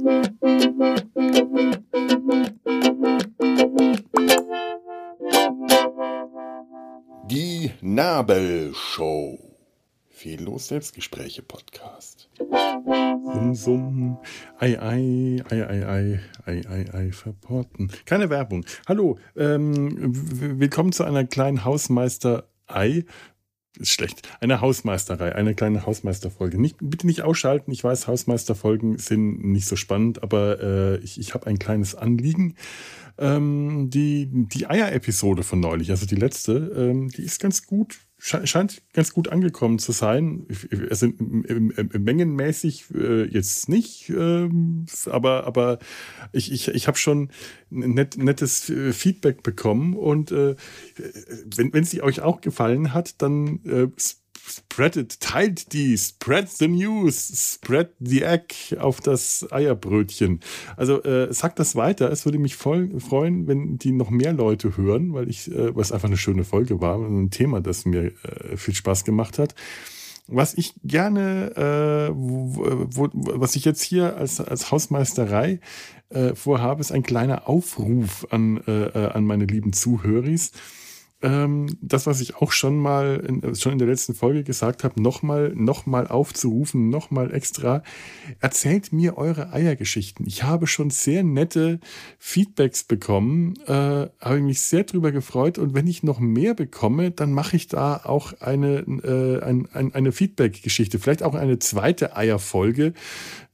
Die Nabelshow. Fehllos Selbstgespräche Podcast. Summ, summ, ei, ei, ei, ei, ei, ei, ei, ei, verporten. Keine Werbung. Hallo, ähm, willkommen zu einer kleinen Hausmeister-Ei ist schlecht. Eine Hausmeisterei, eine kleine Hausmeisterfolge. Nicht, bitte nicht ausschalten. Ich weiß, Hausmeisterfolgen sind nicht so spannend, aber äh, ich, ich habe ein kleines Anliegen. Ähm, die die Eier-Episode von neulich, also die letzte, ähm, die ist ganz gut scheint ganz gut angekommen zu sein. Also mengenmäßig äh, jetzt nicht, ähm, aber, aber ich, ich, ich habe schon net, nettes Feedback bekommen und äh, wenn, wenn sie euch auch gefallen hat, dann äh, spread it, teilt die, spread the news, spread the egg auf das Eierbrötchen. Also äh, sagt das weiter. Es würde mich voll freuen, wenn die noch mehr Leute hören, weil ich, äh, was einfach eine schöne Folge war, ein Thema, das mir äh, viel Spaß gemacht hat. Was ich gerne, äh, wo, wo, was ich jetzt hier als, als Hausmeisterei äh, vorhabe, ist ein kleiner Aufruf an, äh, äh an meine lieben Zuhöris ähm, das, was ich auch schon mal in, schon in der letzten Folge gesagt habe, nochmal noch mal aufzurufen, nochmal extra. Erzählt mir eure Eiergeschichten. Ich habe schon sehr nette Feedbacks bekommen, äh, habe mich sehr drüber gefreut und wenn ich noch mehr bekomme, dann mache ich da auch eine, äh, ein, ein, eine Feedback-Geschichte, vielleicht auch eine zweite Eierfolge,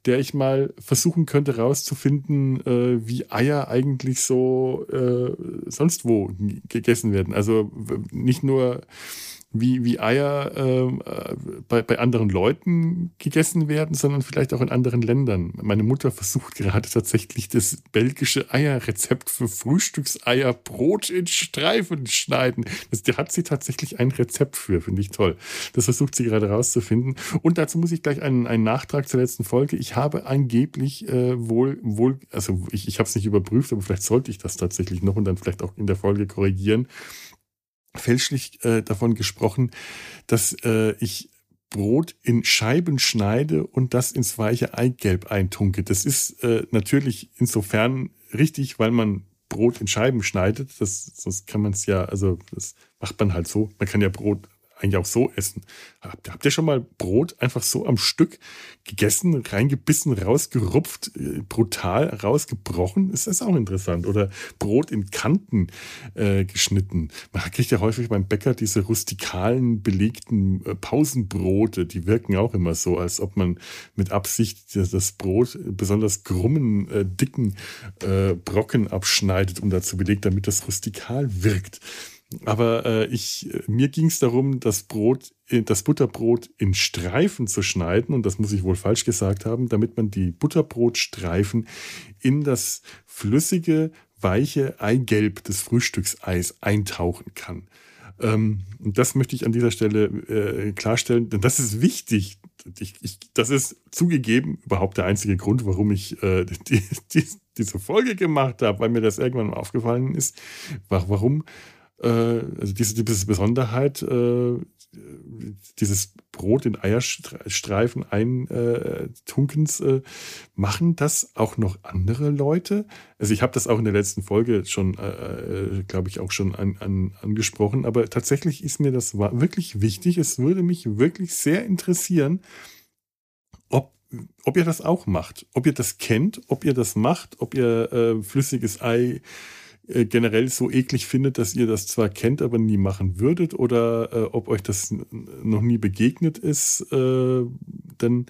der ich mal versuchen könnte rauszufinden, äh, wie Eier eigentlich so äh, sonst wo gegessen werden. Also nicht nur wie, wie Eier ähm, äh, bei, bei anderen Leuten gegessen werden, sondern vielleicht auch in anderen Ländern. Meine Mutter versucht gerade tatsächlich das belgische Eierrezept für Frühstückseier Brot in Streifen schneiden. Das, da hat sie tatsächlich ein Rezept für, finde ich toll. Das versucht sie gerade rauszufinden. Und dazu muss ich gleich einen, einen Nachtrag zur letzten Folge. Ich habe angeblich äh, wohl, wohl, also ich, ich habe es nicht überprüft, aber vielleicht sollte ich das tatsächlich noch und dann vielleicht auch in der Folge korrigieren fälschlich äh, davon gesprochen, dass äh, ich Brot in Scheiben schneide und das ins weiche Eigelb eintunke. Das ist äh, natürlich insofern richtig, weil man Brot in Scheiben schneidet. Das, sonst kann man es ja, also das macht man halt so. Man kann ja Brot eigentlich auch so essen. Habt, habt ihr schon mal Brot einfach so am Stück gegessen, reingebissen, rausgerupft, äh, brutal rausgebrochen? Ist das auch interessant? Oder Brot in Kanten äh, geschnitten. Man kriegt ja häufig beim Bäcker diese rustikalen, belegten äh, Pausenbrote. Die wirken auch immer so, als ob man mit Absicht das Brot besonders krummen, äh, dicken äh, Brocken abschneidet und dazu belegt, damit das rustikal wirkt. Aber äh, ich, mir ging es darum, das Brot, äh, das Butterbrot in Streifen zu schneiden, und das muss ich wohl falsch gesagt haben, damit man die Butterbrotstreifen in das flüssige, weiche Eigelb des Frühstückseis eintauchen kann. Ähm, und das möchte ich an dieser Stelle äh, klarstellen, denn das ist wichtig. Ich, ich, das ist zugegeben überhaupt der einzige Grund, warum ich äh, die, die, diese Folge gemacht habe, weil mir das irgendwann aufgefallen ist. Warum äh, also diese, diese Besonderheit, äh, dieses Brot in Eierstreifen eintunkens, äh, machen das auch noch andere Leute? Also ich habe das auch in der letzten Folge schon, äh, glaube ich, auch schon an, an, angesprochen, aber tatsächlich ist mir das wirklich wichtig. Es würde mich wirklich sehr interessieren, ob ob ihr das auch macht, ob ihr das kennt, ob ihr das macht, ob ihr äh, flüssiges Ei äh, generell so eklig findet, dass ihr das zwar kennt, aber nie machen würdet oder äh, ob euch das noch nie begegnet ist. Äh, denn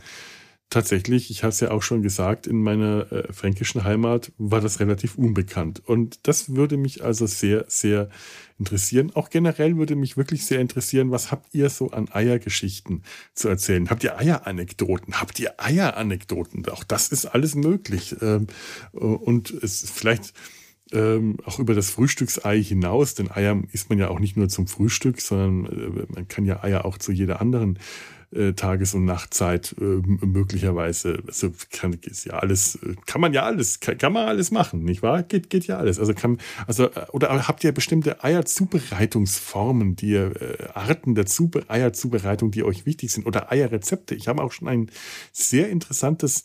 tatsächlich, ich habe es ja auch schon gesagt, in meiner äh, fränkischen Heimat war das relativ unbekannt. Und das würde mich also sehr, sehr interessieren. Auch generell würde mich wirklich sehr interessieren, was habt ihr so an Eiergeschichten zu erzählen? Habt ihr Eieranekdoten? Habt ihr Eieranekdoten? Auch das ist alles möglich. Ähm, und es vielleicht ähm, auch über das Frühstücksei hinaus, denn Eier isst man ja auch nicht nur zum Frühstück, sondern äh, man kann ja Eier auch zu jeder anderen äh, Tages- und Nachtzeit äh, möglicherweise, also kann, ist ja alles, kann man ja alles, kann, kann, man alles machen, nicht wahr? Geht, geht ja alles. Also kann, also, äh, oder habt ihr bestimmte Eierzubereitungsformen, die ihr, äh, Arten der Zube Eierzubereitung, die euch wichtig sind, oder Eierrezepte? Ich habe auch schon ein sehr interessantes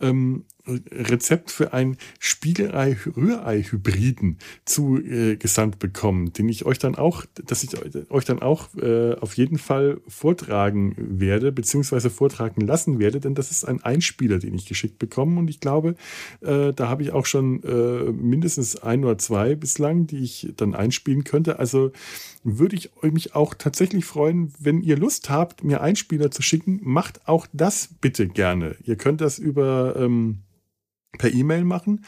ähm, Rezept für ein Spiegelei-Rührei-Hybriden zugesandt äh, bekommen, den ich euch dann auch, dass ich euch dann auch äh, auf jeden Fall vortragen werde, beziehungsweise vortragen lassen werde, denn das ist ein Einspieler, den ich geschickt bekomme und ich glaube, äh, da habe ich auch schon äh, mindestens ein oder zwei bislang, die ich dann einspielen könnte. Also würde ich mich auch tatsächlich freuen, wenn ihr Lust habt, mir Einspieler zu schicken. Macht auch das bitte gerne. Ihr könnt das über ähm, per E-Mail machen.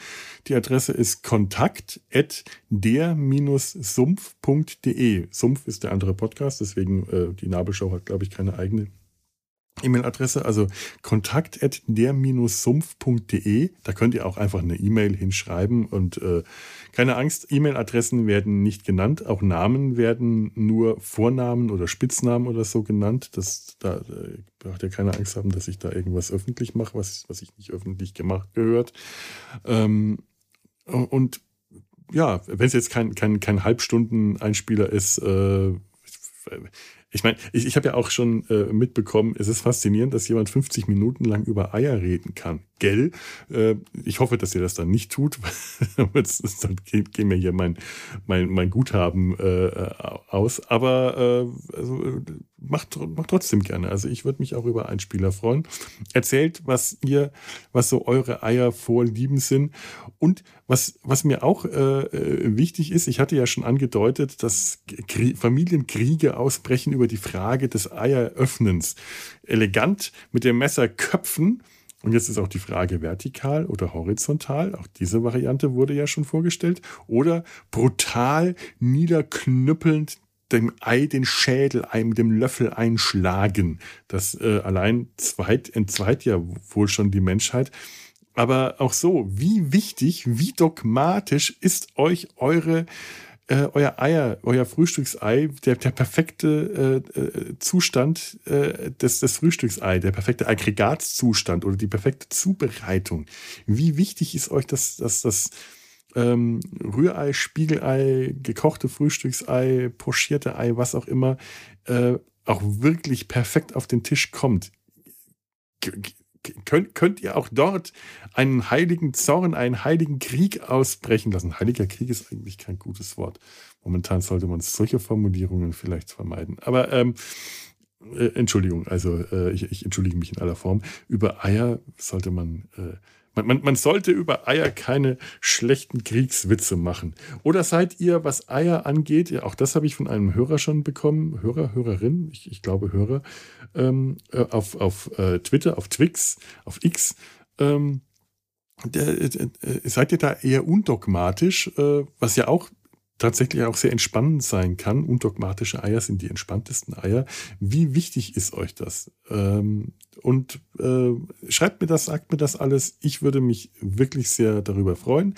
Die Adresse ist kontakt at der-sumpf.de. Sumpf ist der andere Podcast, deswegen äh, die Nabelshow hat, glaube ich, keine eigene E-Mail-Adresse, also kontakt at der-sumpf.de. Da könnt ihr auch einfach eine E-Mail hinschreiben und äh, keine Angst, E-Mail-Adressen werden nicht genannt, auch Namen werden nur Vornamen oder Spitznamen oder so genannt. Das, da äh, braucht ihr keine Angst haben, dass ich da irgendwas öffentlich mache, was, was ich nicht öffentlich gemacht gehört. Ähm, und ja, wenn es jetzt kein, kein, kein Halbstunden-Einspieler ist, äh, ich meine, ich, ich habe ja auch schon äh, mitbekommen, es ist faszinierend, dass jemand 50 Minuten lang über Eier reden kann. Gell? Äh, ich hoffe, dass ihr das dann nicht tut. jetzt, dann geht, geht mir hier mein, mein, mein Guthaben äh, aus. Aber äh, also, macht, macht trotzdem gerne. Also ich würde mich auch über Einspieler freuen. Erzählt, was ihr, was so eure Eiervorlieben sind. Und was, was mir auch äh, wichtig ist, ich hatte ja schon angedeutet, dass Krie Familienkriege ausbrechen über die Frage des Eieröffnens. Elegant mit dem Messer köpfen. Und jetzt ist auch die Frage vertikal oder horizontal. Auch diese Variante wurde ja schon vorgestellt. Oder brutal niederknüppelnd dem Ei den Schädel mit dem Löffel einschlagen. Das äh, allein zweit, entzweit ja wohl schon die Menschheit. Aber auch so, wie wichtig, wie dogmatisch ist euch eure äh, euer Eier, euer Frühstücksei, der, der perfekte äh, äh, Zustand äh, des, des Frühstücksei, der perfekte Aggregatzustand oder die perfekte Zubereitung. Wie wichtig ist euch das, das, das ähm, Rührei, Spiegelei, gekochte Frühstücksei, pochierte Ei, was auch immer, äh, auch wirklich perfekt auf den Tisch kommt. Könnt, könnt ihr auch dort einen heiligen Zorn, einen heiligen Krieg ausbrechen lassen? Heiliger Krieg ist eigentlich kein gutes Wort. Momentan sollte man solche Formulierungen vielleicht vermeiden. Aber ähm, äh, Entschuldigung, also äh, ich, ich, entschuldige mich in aller Form. Über Eier sollte man äh, man, man, man sollte über Eier keine schlechten Kriegswitze machen. Oder seid ihr, was Eier angeht, auch das habe ich von einem Hörer schon bekommen, Hörer, Hörerin, ich, ich glaube Hörer, ähm, äh, auf, auf äh, Twitter, auf Twix, auf X, ähm, der, äh, äh seid ihr da eher undogmatisch, äh, was ja auch tatsächlich auch sehr entspannend sein kann. Undogmatische Eier sind die entspanntesten Eier. Wie wichtig ist euch das? Ähm, und äh, schreibt mir das, sagt mir das alles. Ich würde mich wirklich sehr darüber freuen.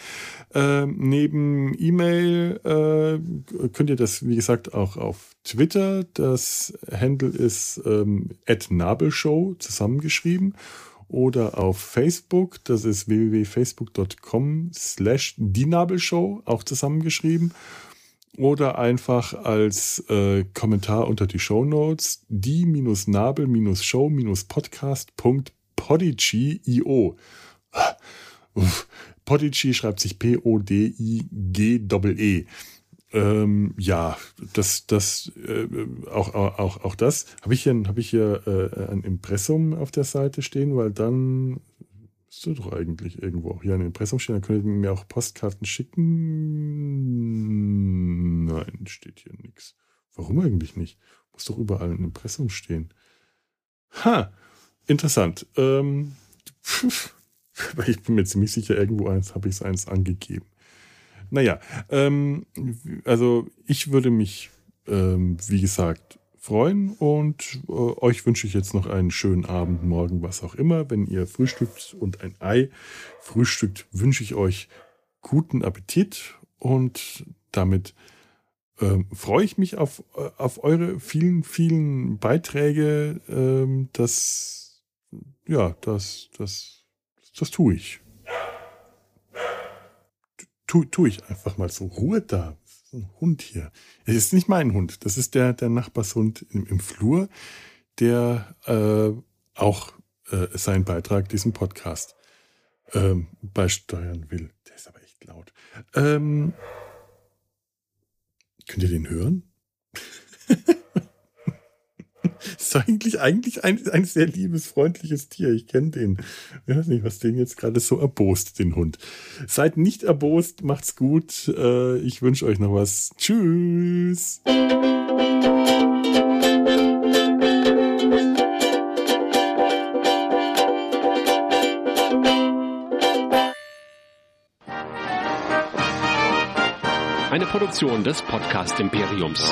Ähm, neben E-Mail äh, könnt ihr das, wie gesagt, auch auf Twitter. Das Handle ist ähm, @nabelshow zusammengeschrieben oder auf Facebook, das ist www.facebook.com slash die Nabelshow, auch zusammengeschrieben. Oder einfach als äh, Kommentar unter die Show Notes die-nabel-show-podcast.podigy.io. Podigy schreibt sich P-O-D-I-G-E. -E. Ähm, ja, das, das, äh, auch, auch, auch das. Habe ich hier, hab ich hier äh, ein Impressum auf der Seite stehen, weil dann ist doch eigentlich irgendwo auch hier ein Impressum stehen. Dann könnt ihr mir auch Postkarten schicken. Nein, steht hier nichts. Warum eigentlich nicht? Muss doch überall ein Impressum stehen. Ha, interessant. Ähm, ich bin mir ziemlich sicher, irgendwo eins habe ich es eins angegeben. Naja, ähm, also ich würde mich, ähm, wie gesagt, freuen und äh, euch wünsche ich jetzt noch einen schönen Abend, morgen, was auch immer. Wenn ihr frühstückt und ein Ei frühstückt, wünsche ich euch guten Appetit und damit ähm, freue ich mich auf, äh, auf eure vielen, vielen Beiträge. Ähm, das, ja, das, das, das tue ich tue tu ich einfach mal so. Ruhe da. Ist ein Hund hier. Es ist nicht mein Hund. Das ist der, der Nachbarshund im, im Flur, der äh, auch äh, seinen Beitrag diesem Podcast ähm, beisteuern will. Der ist aber echt laut. Ähm, könnt ihr den hören? ist eigentlich, eigentlich ein, ein sehr liebes, freundliches Tier. Ich kenne den. Ich weiß nicht, was den jetzt gerade so erbost, den Hund. Seid nicht erbost, macht's gut. Äh, ich wünsche euch noch was. Tschüss. Eine Produktion des Podcast Imperiums.